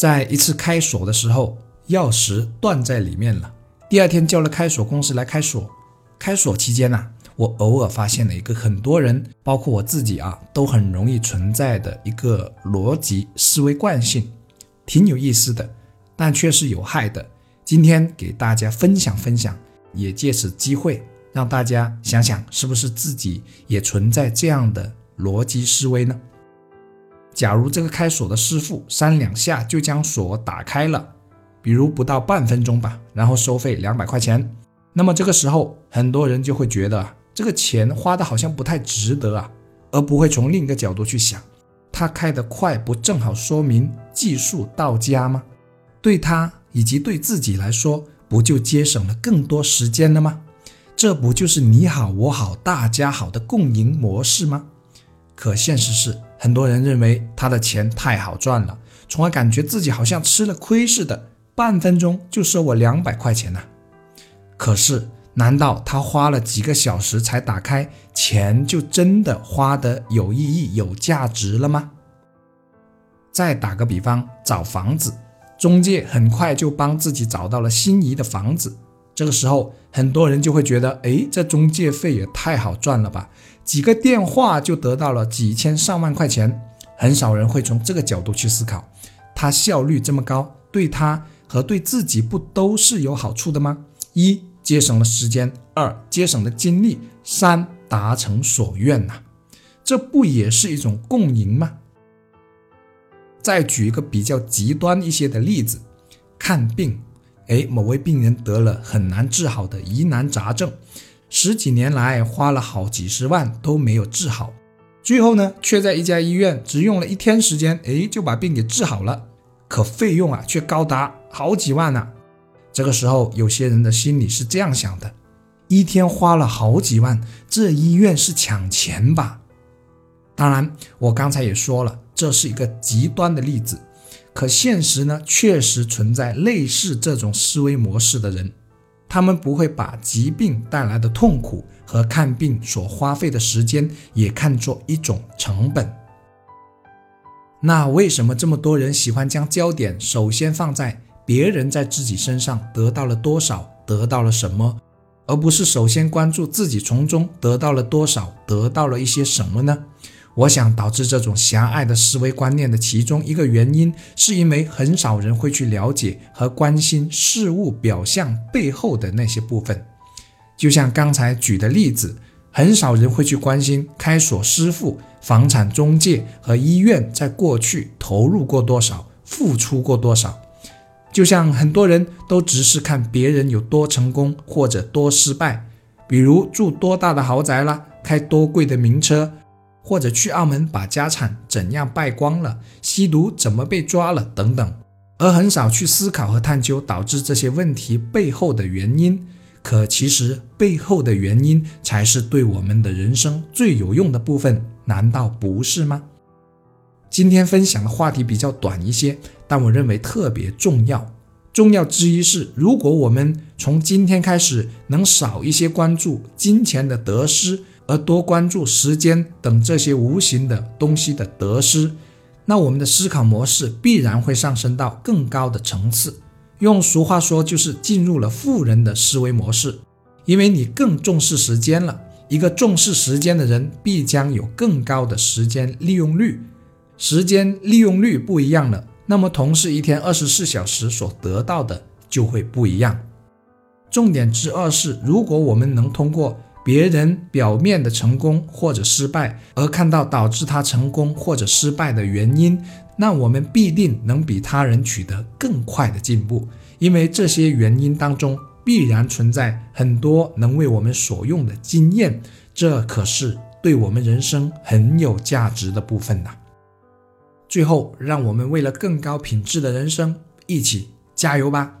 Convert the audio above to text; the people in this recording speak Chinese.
在一次开锁的时候，钥匙断在里面了。第二天叫了开锁公司来开锁。开锁期间呢，我偶尔发现了一个很多人，包括我自己啊，都很容易存在的一个逻辑思维惯性，挺有意思的，但却是有害的。今天给大家分享分享，也借此机会让大家想想，是不是自己也存在这样的逻辑思维呢？假如这个开锁的师傅三两下就将锁打开了，比如不到半分钟吧，然后收费两百块钱，那么这个时候很多人就会觉得这个钱花的好像不太值得啊，而不会从另一个角度去想，他开得快不正好说明技术到家吗？对他以及对自己来说，不就节省了更多时间了吗？这不就是你好我好大家好的共赢模式吗？可现实是，很多人认为他的钱太好赚了，从而感觉自己好像吃了亏似的，半分钟就收我两百块钱呢。可是，难道他花了几个小时才打开，钱就真的花得有意义、有价值了吗？再打个比方，找房子，中介很快就帮自己找到了心仪的房子。这个时候，很多人就会觉得，哎，这中介费也太好赚了吧！几个电话就得到了几千上万块钱。很少人会从这个角度去思考，他效率这么高，对他和对自己不都是有好处的吗？一节省了时间，二节省了精力，三达成所愿呐，这不也是一种共赢吗？再举一个比较极端一些的例子，看病。哎，某位病人得了很难治好的疑难杂症，十几年来花了好几十万都没有治好，最后呢，却在一家医院只用了一天时间，哎，就把病给治好了。可费用啊，却高达好几万呢。这个时候，有些人的心里是这样想的：一天花了好几万，这医院是抢钱吧？当然，我刚才也说了，这是一个极端的例子。可现实呢，确实存在类似这种思维模式的人，他们不会把疾病带来的痛苦和看病所花费的时间也看作一种成本。那为什么这么多人喜欢将焦点首先放在别人在自己身上得到了多少、得到了什么，而不是首先关注自己从中得到了多少、得到了一些什么呢？我想导致这种狭隘的思维观念的其中一个原因，是因为很少人会去了解和关心事物表象背后的那些部分。就像刚才举的例子，很少人会去关心开锁师傅、房产中介和医院在过去投入过多少、付出过多少。就像很多人都只是看别人有多成功或者多失败，比如住多大的豪宅啦，开多贵的名车。或者去澳门把家产怎样败光了，吸毒怎么被抓了等等，而很少去思考和探究导致这些问题背后的原因。可其实背后的原因才是对我们的人生最有用的部分，难道不是吗？今天分享的话题比较短一些，但我认为特别重要。重要之一是，如果我们从今天开始能少一些关注金钱的得失。而多关注时间等这些无形的东西的得失，那我们的思考模式必然会上升到更高的层次。用俗话说，就是进入了富人的思维模式。因为你更重视时间了，一个重视时间的人必将有更高的时间利用率。时间利用率不一样了，那么同是一天二十四小时所得到的就会不一样。重点之二是，如果我们能通过。别人表面的成功或者失败，而看到导致他成功或者失败的原因，那我们必定能比他人取得更快的进步，因为这些原因当中必然存在很多能为我们所用的经验，这可是对我们人生很有价值的部分呐。最后，让我们为了更高品质的人生一起加油吧！